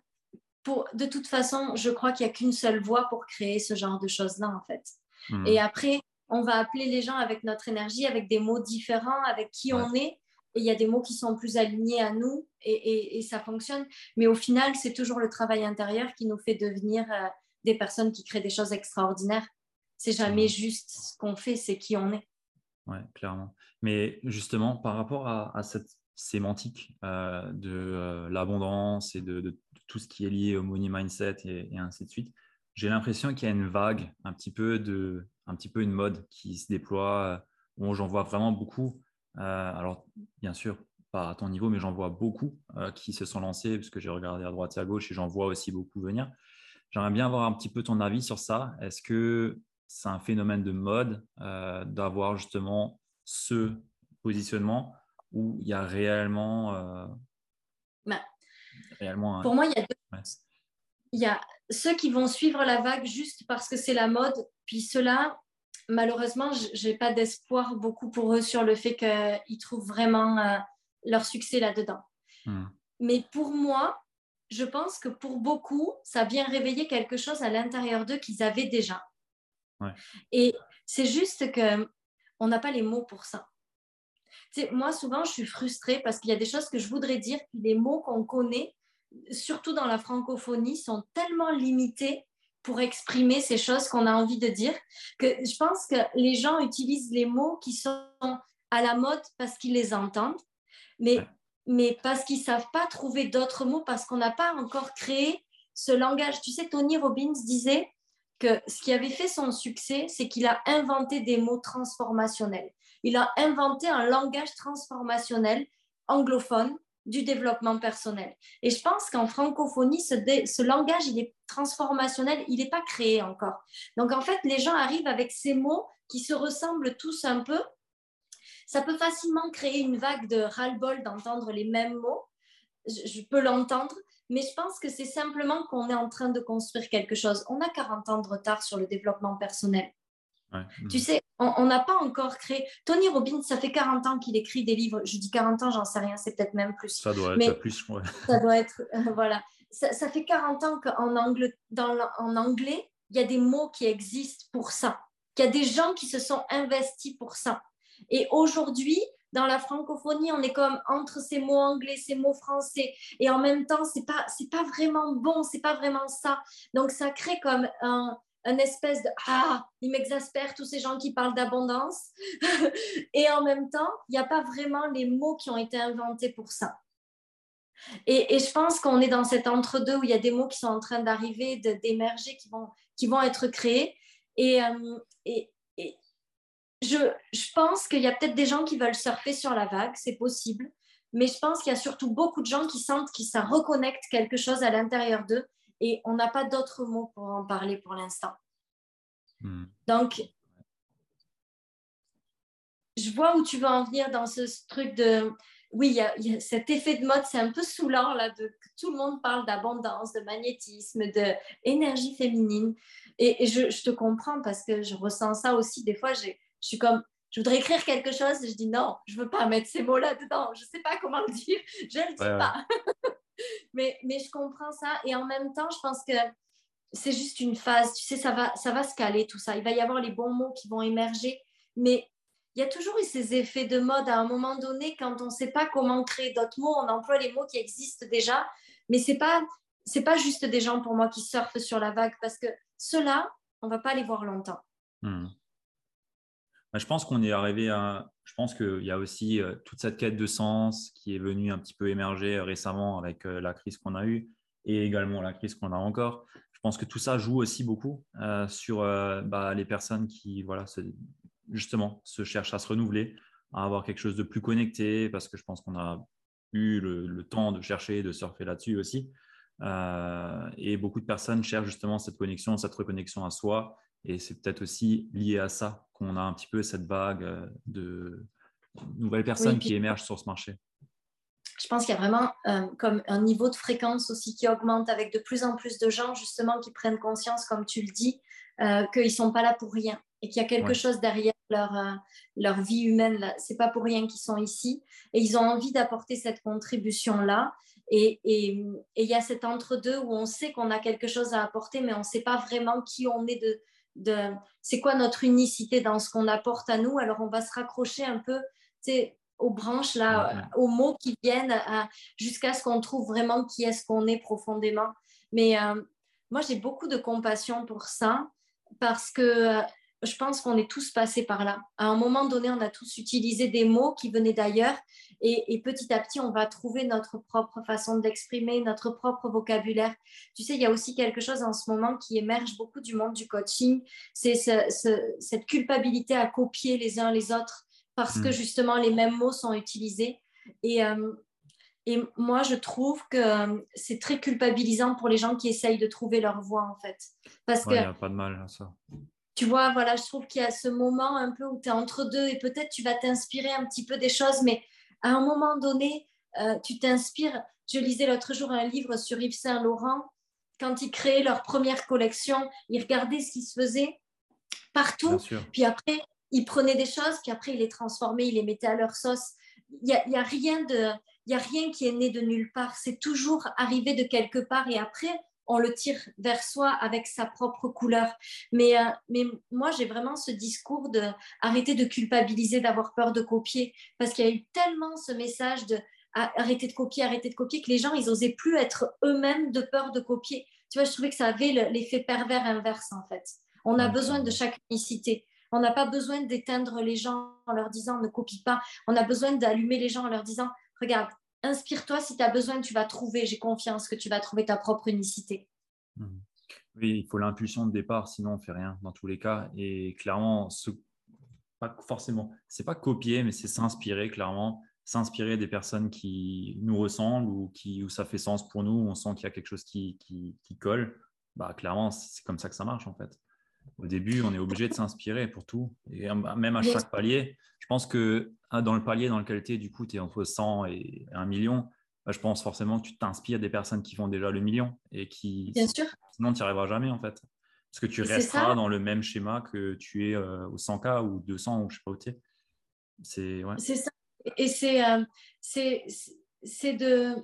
pour, de toute façon, je crois qu'il n'y a qu'une seule voie pour créer ce genre de choses-là en fait. Hmm. Et après, on va appeler les gens avec notre énergie, avec des mots différents, avec qui on est. Et il y a des mots qui sont plus alignés à nous et, et, ça fonctionne. Mais au final, c'est toujours le travail intérieur qui nous fait devenir euh, des personnes qui créent des choses extraordinaires. C'est jamais juste ce qu'on fait, c'est qui on est. Oui, clairement. Mais justement, par rapport à, cette sémantique euh, de euh, l'abondance et de, tout ce qui est lié au money mindset et, ainsi de suite, j'ai l'impression qu'il y a une vague, un petit peu de, un petit peu une mode qui se déploie, euh, où j'en vois vraiment beaucoup. alors, bien sûr, pas à ton niveau, mais j'en vois beaucoup qui se sont lancés, parce que j'ai regardé à droite et à gauche et j'en vois aussi beaucoup venir. J'aimerais bien avoir un petit peu ton avis sur ça. Est-ce que c'est un phénomène de mode euh, d'avoir justement ce positionnement où il y a réellement. Euh, bah, réellement. Pour moi, il y a deux. Il y a ceux qui vont suivre la vague juste parce que c'est la mode, puis ceux-là, malheureusement, je n'ai pas d'espoir beaucoup pour eux sur le fait qu'ils trouvent vraiment euh, leur succès là-dedans. Hmm. Mais pour moi, je pense que pour beaucoup, ça vient réveiller quelque chose à l'intérieur d'eux qu'ils avaient déjà. Et c'est juste que on n'a pas les mots pour ça. Moi, souvent, je suis frustrée parce qu'il y a des choses que je voudrais dire, puis les mots qu'on connaît, surtout dans la francophonie, sont tellement limités pour exprimer ces choses qu'on a envie de dire, que je pense que les gens utilisent les mots qui sont à la mode parce qu'ils les entendent, mais, mais parce qu'ils ne savent pas trouver d'autres mots, parce qu'on n'a pas encore créé ce langage. Tu sais, Tony Robbins disait que ce qui avait fait son succès, c'est qu'il a inventé des mots transformationnels. Il a inventé un langage transformationnel anglophone du développement personnel. Et je pense qu'en francophonie, ce, langage, il est transformationnel, il n'est pas créé encore. Donc en fait, les gens arrivent avec ces mots qui se ressemblent tous un peu. Ça peut facilement créer une vague de ras-le-bol d'entendre les mêmes mots. Je, peux l'entendre, mais je pense que c'est simplement qu'on est en train de construire quelque chose. On a 40 ans de retard sur le développement personnel. Tu sais, on n'a pas encore créé. Tony Robbins, ça fait 40 ans qu'il écrit des livres. Je dis 40 ans, j'en sais rien, c'est peut-être même plus. Ça doit être plus, ouais. Ça doit être, euh, voilà. Ça, fait 40 ans qu'en anglais, en anglais, il y a des mots qui existent pour ça. Qu'il y a des gens qui se sont investis pour ça. Et aujourd'hui, dans la francophonie, on est comme entre ces mots anglais, ces mots français, et en même temps, c'est pas, c'est pas vraiment bon, c'est pas vraiment ça. Donc, ça crée comme un, un espèce de ah, il m'exaspère tous ces gens qui parlent d'abondance. et en même temps, il n'y a pas vraiment les mots qui ont été inventés pour ça. Et, je pense qu'on est dans cet entre-deux où il y a des mots qui sont en train d'arriver, d'émerger, qui vont, qui vont être créés. Et, euh, et, je, je pense qu'il y a peut-être des gens qui veulent surfer sur la vague, c'est possible. Mais je pense qu'il y a surtout beaucoup de gens qui sentent que ça reconnecte quelque chose à l'intérieur d'eux et on n'a pas d'autres mots pour en parler pour l'instant. Hmm. Donc, je vois où tu veux en venir dans ce truc de... Oui, il y, a, cet effet de mode, c'est un peu saoulant, là, de, que tout le monde parle d'abondance, de magnétisme, d'énergie féminine. Et, je, je, te comprends parce que je ressens ça aussi. Des fois, je suis comme, je voudrais écrire quelque chose et je dis non, je veux pas mettre ces mots-là dedans. Je sais pas comment le dire, je le dis pas. mais, mais je comprends ça. Et en même temps, je pense que c'est juste une phase. Tu sais, ça va, ça va se caler tout ça. Il va y avoir les bons mots qui vont émerger. Mais il y a toujours eu ces effets de mode à un moment donné, quand on ne sait pas comment créer d'autres mots, on emploie les mots qui existent déjà. Mais ce n'est pas, pas juste des gens pour moi qui surfent sur la vague parce que ceux-là, on ne va pas les voir longtemps. Hmm. Bah, je pense qu'on est arrivé à. Je pense qu'il y a aussi euh, toute cette quête de sens qui est venue un petit peu émerger euh, récemment avec euh, la crise qu'on a eue et également la crise qu'on a encore. Je pense que tout ça joue aussi beaucoup sur bah, les personnes qui, voilà, justement, se cherchent à se renouveler, à avoir quelque chose de plus connecté, parce que je pense qu'on a eu le, temps de chercher, de surfer là-dessus aussi. et beaucoup de personnes cherchent justement cette connexion, cette reconnexion à soi et c'est peut-être aussi lié à ça qu'on a un petit peu cette vague euh, de nouvelles personnes qui émergent sur ce marché. Je pense qu'il y a vraiment euh, comme un niveau de fréquence aussi qui augmente avec de plus en plus de gens justement qui prennent conscience, comme tu le dis, euh, qu'ils ne sont pas là pour rien et qu'il y a quelque chose derrière leur, leur vie humaine. Ce n'est pas pour rien qu'ils sont ici et ils ont envie d'apporter cette contribution-là. Et il et, y a cet entre-deux où on sait qu'on a quelque chose à apporter, mais on ne sait pas vraiment qui on est de, de c'est quoi notre unicité dans ce qu'on apporte à nous? Alors, on va se raccrocher un peu aux branches, là, aux mots qui viennent jusqu'à ce qu'on trouve vraiment qui est-ce qu'on est profondément. Mais euh, moi, j'ai beaucoup de compassion pour ça parce que euh, je pense qu'on est tous passés par là. À un moment donné, on a tous utilisé des mots qui venaient d'ailleurs et, petit à petit, on va trouver notre propre façon d'exprimer, notre propre vocabulaire. Tu sais, il y a aussi quelque chose en ce moment qui émerge beaucoup du monde du coaching, c'est cette culpabilité à copier les uns les autres parce que hmm. justement les mêmes mots sont utilisés. Et, euh, et moi, je trouve que euh, c'est très culpabilisant pour les gens qui essayent de trouver leur voie, en fait. Parce que, il n'y a pas de mal à ça tu vois, voilà, je trouve qu'il y a ce moment un peu où tu es entre deux et peut-être tu vas t'inspirer un petit peu des choses, mais à un moment donné, euh, tu t'inspires je lisais l'autre jour un livre sur Yves Saint Laurent. Quand ils créaient leur première collection, ils regardaient ce qui se faisait partout. Puis après, ils prenaient des choses, puis après, ils les transformaient, ils les mettaient à leur sauce. Il n'y a, y a, rien de, y a rien qui est né de nulle part. C'est toujours arrivé de quelque part. Et après, on le tire vers soi avec sa propre couleur. Mais, euh, mais moi, j'ai vraiment ce discours de arrêter de culpabiliser, d'avoir peur de copier, parce qu'il y a eu tellement ce message de arrêter de copier, arrêter de copier, que les gens, ils osaient plus être eux-mêmes de peur de copier. Tu vois, je trouvais que ça avait l'effet pervers inverse, en fait. On a besoin de chaque unicité. On n'a pas besoin d'éteindre les gens en leur disant ne copie pas. On a besoin d'allumer les gens en leur disant regarde, inspire-toi si tu as besoin, tu vas trouver. J'ai confiance que tu vas trouver ta propre unicité. Mmh. Oui, il faut l'impulsion de départ, sinon on ne fait rien dans tous les cas. Et clairement, ce, pas forcément, c'est pas copier, mais c'est s'inspirer clairement, s'inspirer des personnes qui nous ressemblent ou qui où ça fait sens pour nous, on sent qu'il y a quelque chose qui, qui, qui colle. Bah, clairement, c'est comme ça que ça marche en fait au début, on est obligé de s'inspirer pour tout. Et même à chaque palier, je pense que ah, dans le palier dans lequel tu es, du coup, tu es entre 100 et 1 million, bah, je pense forcément que tu t'inspires des personnes qui font déjà le million et qui. Bien sûr. Sinon, tu n'y arriveras jamais, en fait. Parce que tu resteras dans le même schéma que tu es euh, au 100K ou 200 ou je sais pas où tu es. C'est ouais. ça. Et c'est euh, de,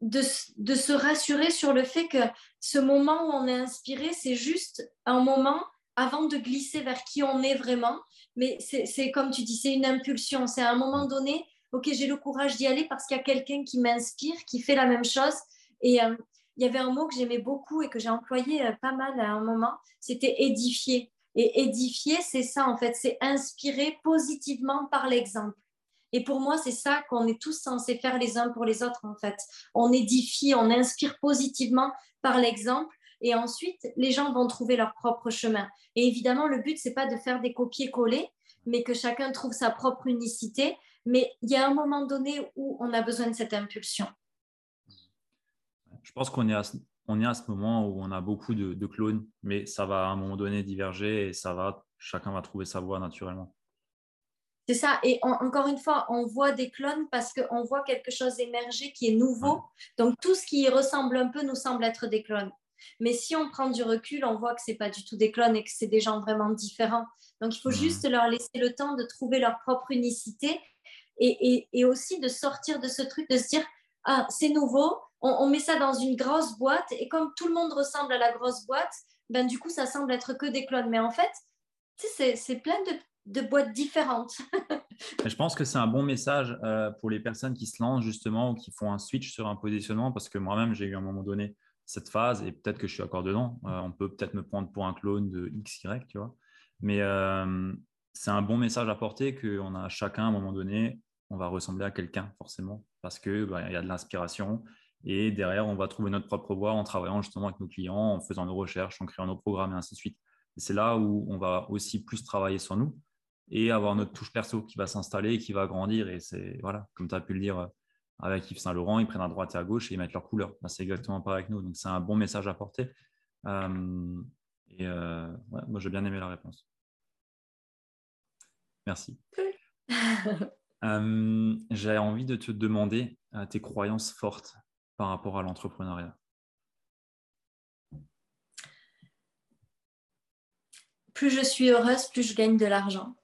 de, de, se rassurer sur le fait que ce moment où on est inspiré, c'est juste un moment avant de glisser vers qui on est vraiment. Mais c'est comme tu dis, c'est une impulsion. C'est à un moment donné, ok, j'ai le courage d'y aller parce qu'il y a quelqu'un qui m'inspire, qui fait la même chose. Et euh, il y avait un mot que j'aimais beaucoup et que j'ai employé euh, pas mal à un moment, c'était édifier. Et édifier, c'est ça en fait, c'est inspirer positivement par l'exemple. Et pour moi, c'est ça qu'on est tous censés faire les uns pour les autres en fait. On édifie, on inspire positivement par l'exemple et ensuite les gens vont trouver leur propre chemin. Et évidemment, le but c'est pas de faire des copier-coller, mais que chacun trouve sa propre unicité. Mais il y a un moment donné où on a besoin de cette impulsion. Je pense qu'on est à ce, on est à ce moment où on a beaucoup de, clones, mais ça va à un moment donné diverger et ça va, chacun va trouver sa voie naturellement. C'est ça. Et encore une fois, on voit des clones parce qu'on voit quelque chose émerger qui est nouveau. Donc, tout ce qui ressemble un peu nous semble être des clones. Mais si on prend du recul, on voit que ce n'est pas du tout des clones et que c'est des gens vraiment différents. Donc, il faut mhm. juste leur laisser le temps de trouver leur propre unicité et, et, aussi de sortir de ce truc, de se dire, ah, c'est nouveau, on, met ça dans une grosse boîte et comme tout le monde ressemble à la grosse boîte, ben, du coup, ça semble être que des clones. Mais en fait, c'est plein de, de, boîtes différentes. je pense que c'est un bon message euh, pour les personnes qui se lancent justement ou qui font un switch sur un positionnement parce que moi-même, j'ai eu à un moment donné cette phase et peut-être que je suis encore dedans. Euh, on peut peut-être me prendre pour un clone de XY, tu vois. Mais euh, c'est un bon message à porter qu'on a chacun à un moment donné, on va ressembler à quelqu'un forcément parce qu'il bah, y a de l'inspiration et derrière, on va trouver notre propre voie en travaillant justement avec nos clients, en faisant nos recherches, en créant nos programmes et ainsi de suite. c'est là où on va aussi plus travailler sur nous et avoir notre touche perso qui va s'installer qui va grandir. Et c'est, voilà, comme tu as pu le dire, avec Yves Saint-Laurent, ils prennent à droite et à gauche et ils mettent leur couleur. c'est exactement pareil avec nous. Donc, c'est un bon message à porter. Euh, et euh, moi, j'ai bien aimé la réponse. Merci. Euh, j'ai envie de te demander tes croyances fortes par rapport à l'entrepreneuriat. Plus je suis heureuse, plus je gagne de l'argent.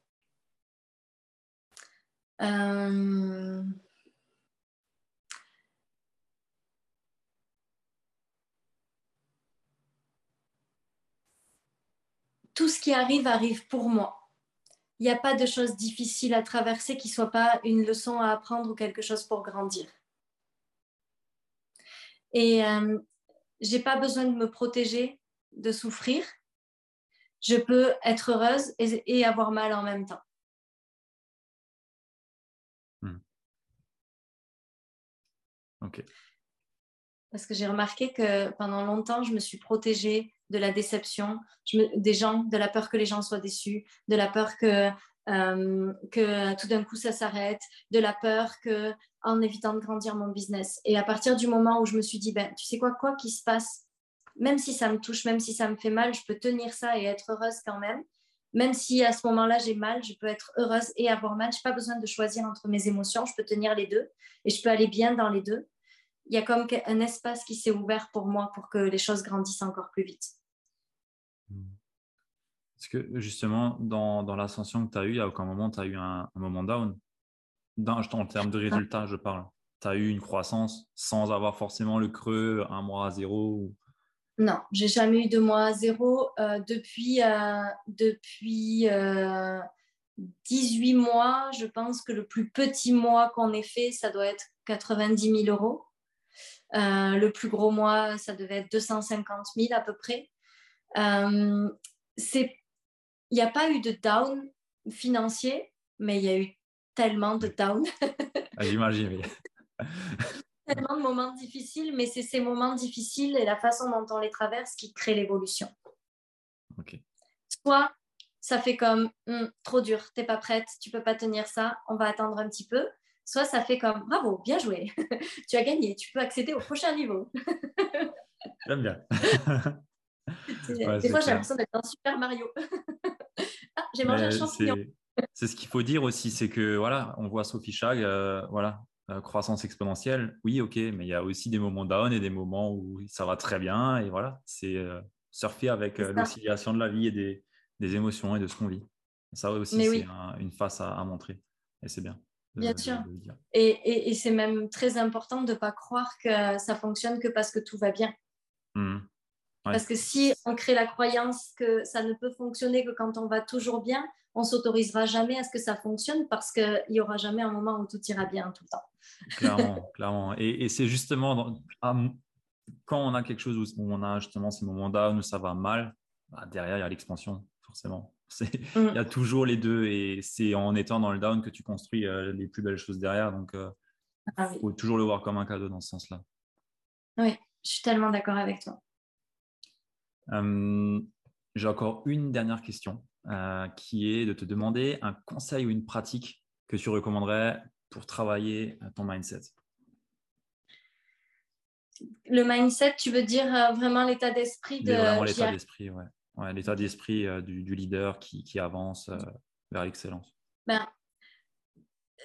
Tout ce qui arrive arrive pour moi. Il n'y a pas de choses difficiles à traverser qui ne soient pas une leçon à apprendre ou quelque chose pour grandir. Et euh, je n'ai pas besoin de me protéger, de souffrir. Je peux être heureuse et, avoir mal en même temps. Hmm. Ok. Parce que j'ai remarqué que pendant longtemps, je me suis protégée de la déception des gens, de la peur que les gens soient déçus, de la peur que, euh, que tout d'un coup ça s'arrête, de la peur que en évitant de grandir mon business. Et à partir du moment où je me suis dit, ben, tu sais quoi, quoi qu'il se passe, même si ça me touche, même si ça me fait mal, je peux tenir ça et être heureuse quand même. Même si à ce moment-là j'ai mal, je peux être heureuse et avoir mal. Je n'ai pas besoin de choisir entre mes émotions, je peux tenir les deux et je peux aller bien dans les deux il y a comme un espace qui s'est ouvert pour moi pour que les choses grandissent encore plus vite. Est-ce que justement, dans, dans l'ascension que tu as eue, à aucun moment tu as eu un, moment down? Dans, En termes de résultats, je parle. Tu as eu une croissance sans avoir forcément le creux, un mois à zéro ou... Non, j'ai jamais eu de mois à zéro. Euh, depuis euh, depuis euh, 18 mois, je pense que le plus petit mois qu'on ait fait, ça doit être 90 000 euros. Euh, le plus gros mois, ça devait être 250 000 à peu près. c'est il n'y a pas eu de down financier, mais il y a eu tellement de down. Ah, j'imagine. tellement de moments difficiles, mais c'est ces moments difficiles et la façon dont on les traverse qui crée l'évolution. Soit ça fait comme hum, trop dur, t'es pas prête, tu peux pas tenir ça, on va attendre un petit peu. Soit ça fait comme bravo, bien joué, tu as gagné, tu peux accéder au prochain niveau. J'aime bien. des fois, j'ai l'impression d'être un Super Mario. ah, j'ai mangé un champignon. C'est ce qu'il faut dire aussi, c'est que voilà, on voit Sophie Chag, euh, voilà, euh, croissance exponentielle, oui, ok, mais il y a aussi des moments down et des moments où ça va très bien, et voilà, c'est euh, surfer avec l'oscillation de la vie et des, des, émotions et de ce qu'on vit. Ça aussi, c'est une face à, montrer, et c'est bien. Bien sûr. et, et, c'est même très important de ne pas croire que ça fonctionne que parce que tout va bien. Mmh. Parce que si on crée la croyance que ça ne peut fonctionner que quand on va toujours bien, on s'autorisera jamais à ce que ça fonctionne parce qu'il n'y aura jamais un moment où tout ira bien tout le temps. Clairement, clairement. Et, c'est justement quand on a quelque chose où on a justement ces moments là où ça va mal, bah, derrière, il y a l'expansion, forcément. Il y a toujours les deux et c'est en étant dans le down que tu construis euh, les plus belles choses derrière. Donc, il euh, ah faut toujours le voir comme un cadeau dans ce sens-là. Oui, je suis tellement d'accord avec toi. Euh, j'ai encore une dernière question euh, qui est de te demander un conseil ou une pratique que tu recommanderais pour travailler ton mindset. Le mindset, tu veux dire euh, vraiment l'état d'esprit de. Vraiment l'état d'esprit, ouais. L'état d'esprit du, leader qui, avance vers l'excellence. Ben,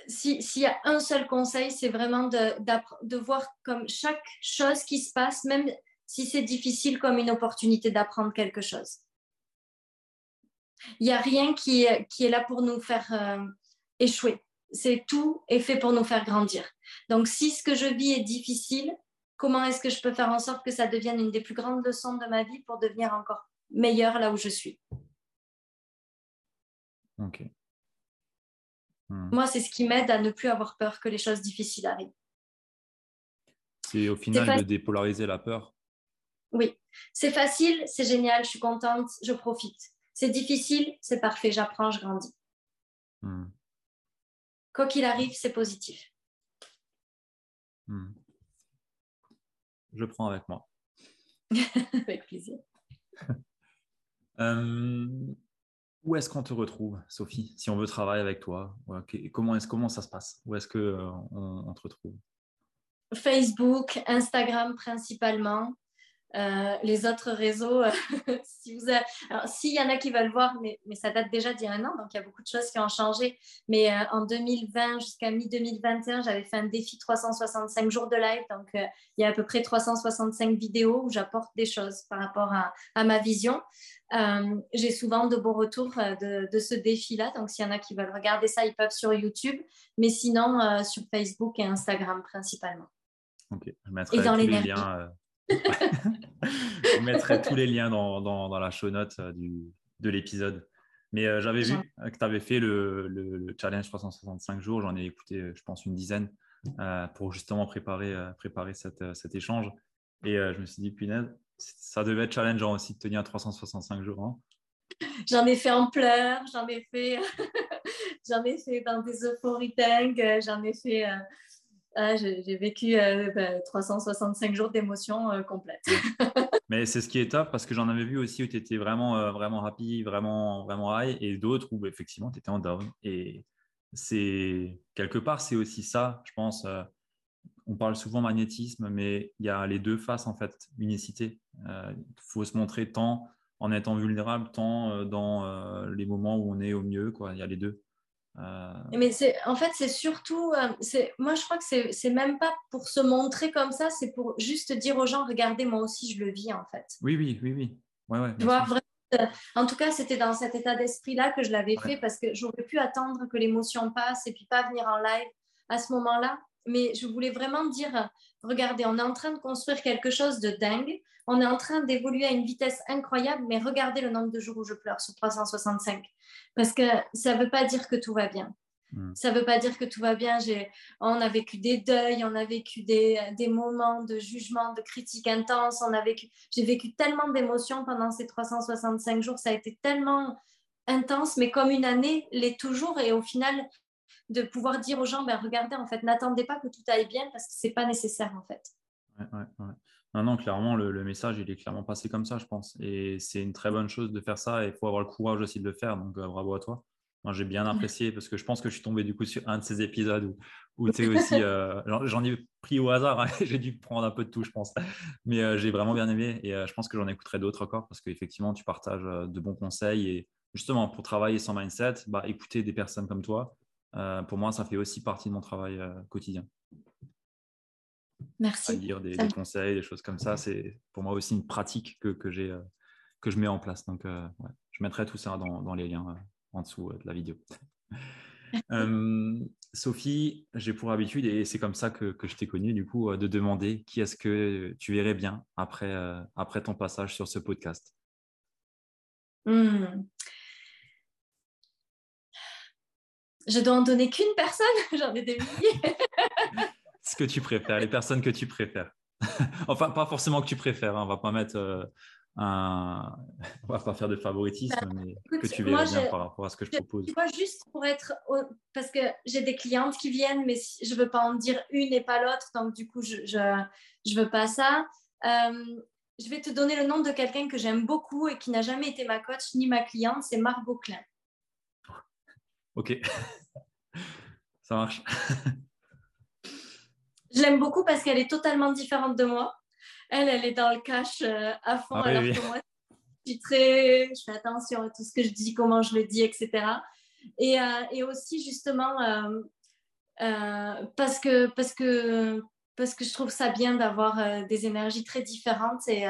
s'il y a un seul conseil, c'est vraiment de, de, voir comme chaque chose qui se passe, même si c'est difficile comme une opportunité d'apprendre quelque chose. Il n'y a rien qui qui est, là pour nous faire euh, échouer. C'est tout est fait pour nous faire grandir. Donc, si ce que je vis est difficile, comment est-ce que je peux faire en sorte que ça devienne une des plus grandes leçons de ma vie pour devenir encore meilleure là où je suis Ok. Hmm. Moi, c'est ce qui m'aide à ne plus avoir peur que les choses difficiles arrivent. C'est au final de dépolariser la peur oui, c'est facile, c'est génial, je suis contente, je profite. C'est difficile, c'est parfait, j'apprends, je grandis. Hmm. Quoi qu'il arrive, c'est positif. Hmm. Je prends avec moi. avec plaisir. Euh, où est-ce qu'on te retrouve, Sophie, si on veut travailler avec toi? Comment, est comment ça se passe? Où est-ce qu'on euh, on te retrouve? Facebook, Instagram principalement. Euh, les autres réseaux, euh, si vous s'il y en a qui veulent voir, mais, mais ça date déjà d'il y a un an, donc il y a beaucoup de choses qui ont changé. Mais euh, en 2020 jusqu'à mi-2021, j'avais fait un défi 365 jours de live, donc il y a à peu près 365 vidéos où j'apporte des choses par rapport à, à ma vision. J'ai souvent de bons retours de, de ce défi-là, donc s'il y en a qui veulent regarder ça, ils peuvent sur YouTube, mais sinon sur Facebook et Instagram principalement. Ok, je mettrai et dans les liens je mettrai tous les liens dans, dans, la show note euh, du, de l'épisode. Mais euh, j'avais vu que tu avais fait le, le, challenge 365 jours. J'en ai écouté, euh, je pense, une dizaine pour justement préparer, préparer cette, cet échange. Et je me suis dit, punaise, ça devait être challengeant aussi de tenir 365 jours. Hein. J'en ai fait en pleurs, j'en ai fait, j'en ai fait dans des euphorie j'en ai fait ah, j'ai vécu 365 euh, bah, jours d'émotions euh, complètes. Mais c'est ce qui est top parce que j'en avais vu aussi où tu étais vraiment, euh, vraiment happy, vraiment, vraiment high et d'autres où effectivement tu étais en down. Et c'est quelque part, c'est aussi ça, je pense. on parle souvent magnétisme, mais il y a les deux faces en fait, unicité. Il faut se montrer tant en étant vulnérable, tant dans les moments où on est au mieux. Quoi. Il y a les deux. Mais en fait, c'est surtout, moi je crois que c'est même pas pour se montrer comme ça, c'est pour juste dire aux gens, regardez, moi aussi je le vis en fait. Oui, oui, oui, oui. Ouais, ouais, en tout cas, c'était dans cet état d'esprit-là que je l'avais fait parce que j'aurais pu attendre que l'émotion passe et puis pas venir en live à ce moment-là. Mais je voulais vraiment dire, regardez, on est en train de construire quelque chose de dingue. On est en train d'évoluer à une vitesse incroyable, mais regardez le nombre de jours où je pleure sur 365. Parce que ça ne veut pas dire que tout va bien. Hmm. Ça ne veut pas dire que tout va bien. On a vécu des deuils, on a vécu des, moments de jugement, de critique intense. J'ai vécu tellement d'émotions pendant ces 365 jours. Ça a été tellement intense, mais comme une année l'est toujours. Et au final, de pouvoir dire aux gens, ben, regardez, en fait, n'attendez pas que tout aille bien parce que ce n'est pas nécessaire, en fait. Non, non, clairement, le, message, il est clairement passé comme ça, je pense. Et c'est une très bonne chose de faire ça et il faut avoir le courage aussi de le faire. Donc, euh, bravo à toi. Moi, j'ai bien apprécié parce que je pense que je suis tombé du coup sur un de ces épisodes où, tu es aussi. Euh, j'en ai pris au hasard, hein, j'ai dû prendre un peu de tout, je pense. Mais euh, j'ai vraiment bien aimé et je pense que j'en écouterai d'autres encore parce qu'effectivement, tu partages de bons conseils. Et justement, pour travailler sans mindset, bah, écouter des personnes comme toi, pour moi, ça fait aussi partie de mon travail quotidien. Merci. À lire des, conseils, des choses comme ça, c'est pour moi aussi une pratique que, que j'ai, que je mets en place. Donc, je mettrai tout ça dans, dans les liens en dessous euh, de la vidéo. Euh, Sophie, j'ai pour habitude, et c'est comme ça que, que je t'ai connue, du coup, euh, de demander qui est-ce que tu verrais bien après, après ton passage sur ce podcast. Hmm. Je dois en donner qu'une personne? J'en ai des milliers. Ce que tu préfères, les personnes que tu préfères. enfin, pas forcément que tu préfères, hein, on va pas mettre un... on va pas faire de favoritisme, bah, mais que tu verrais bien par rapport à ce que je, propose. Moi, juste pour être, parce que j'ai des clientes qui viennent, mais je veux pas en dire une et pas l'autre, donc du coup, je, je, je veux pas ça. Euh, je vais te donner le nom de quelqu'un que j'aime beaucoup et qui n'a jamais été ma coach ni ma cliente, c'est Margot Klein. Ok, ça marche. je l'aime beaucoup parce qu'elle est totalement différente de moi. Elle, elle est dans le cash euh, à fond, ah alors que moi, je suis très, je fais attention à tout ce que je dis, comment je le dis, etc. Et, euh, et aussi, justement, euh, parce, que, parce, que, parce que je trouve ça bien d'avoir des énergies très différentes et,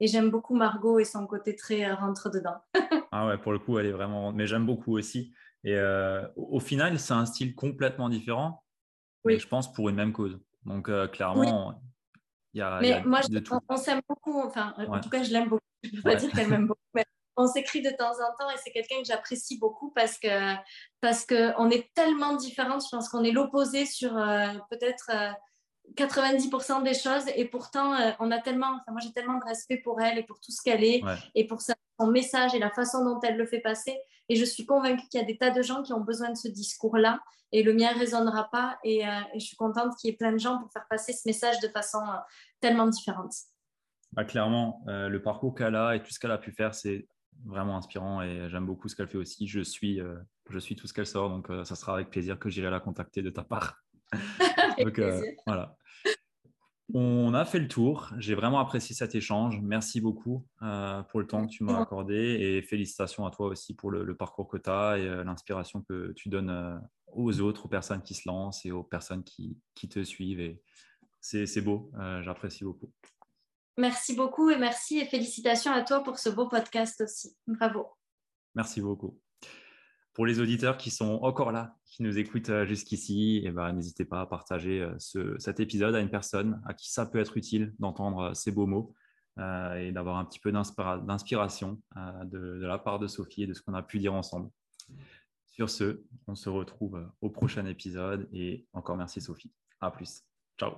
et j'aime beaucoup Margot et son côté très rentre-dedans. ah ouais, pour le coup, elle est vraiment. Mais j'aime beaucoup aussi. Et au final, c'est un style complètement différent, oui. je pense pour une même cause. Donc, clairement, mais moi, on, s'aime beaucoup. Enfin, en tout cas, je l'aime beaucoup. Je ne peux pas dire qu'elle m'aime beaucoup. Mais on s'écrit de temps en temps et c'est quelqu'un que j'apprécie beaucoup parce que parce qu'on est tellement différentes. Je pense qu'on est l'opposé sur euh, peut-être 90% euh, des choses et pourtant euh, on a tellement. Enfin, moi, j'ai tellement de respect pour elle et pour tout ce qu'elle est et pour son message et la façon dont elle le fait passer. Et je suis convaincue qu'il y a des tas de gens qui ont besoin de ce discours-là et le mien ne résonnera pas. Et, je suis contente qu'il y ait plein de gens pour faire passer ce message de façon tellement différentes. Bah, clairement, euh, le parcours qu'elle a et tout ce qu'elle a pu faire, c'est vraiment inspirant et j'aime beaucoup ce qu'elle fait aussi. Je suis, euh, je suis tout ce qu'elle sort, donc euh, ça sera avec plaisir que j'irai la contacter de ta part. donc voilà. On a fait le tour. J'ai vraiment apprécié cet échange. Merci beaucoup pour le temps que tu m'as accordé et félicitations à toi aussi pour le, parcours que tu as et l'inspiration que tu donnes aux autres, aux personnes qui se lancent et aux personnes qui, qui te suivent. Et c'est beau, euh, j'apprécie beaucoup. Merci beaucoup et merci et félicitations à toi pour ce beau podcast aussi. Bravo. Merci beaucoup. Pour les auditeurs qui sont encore là, qui nous écoutent euh, jusqu'ici, eh ben, n'hésitez pas à partager euh, cet épisode à une personne à qui ça peut être utile d'entendre ces beaux mots et d'avoir un petit peu d'inspiration de, de, la part de Sophie et de ce qu'on a pu dire ensemble. Sur ce, on se retrouve au prochain épisode et encore merci Sophie. À plus. Ciao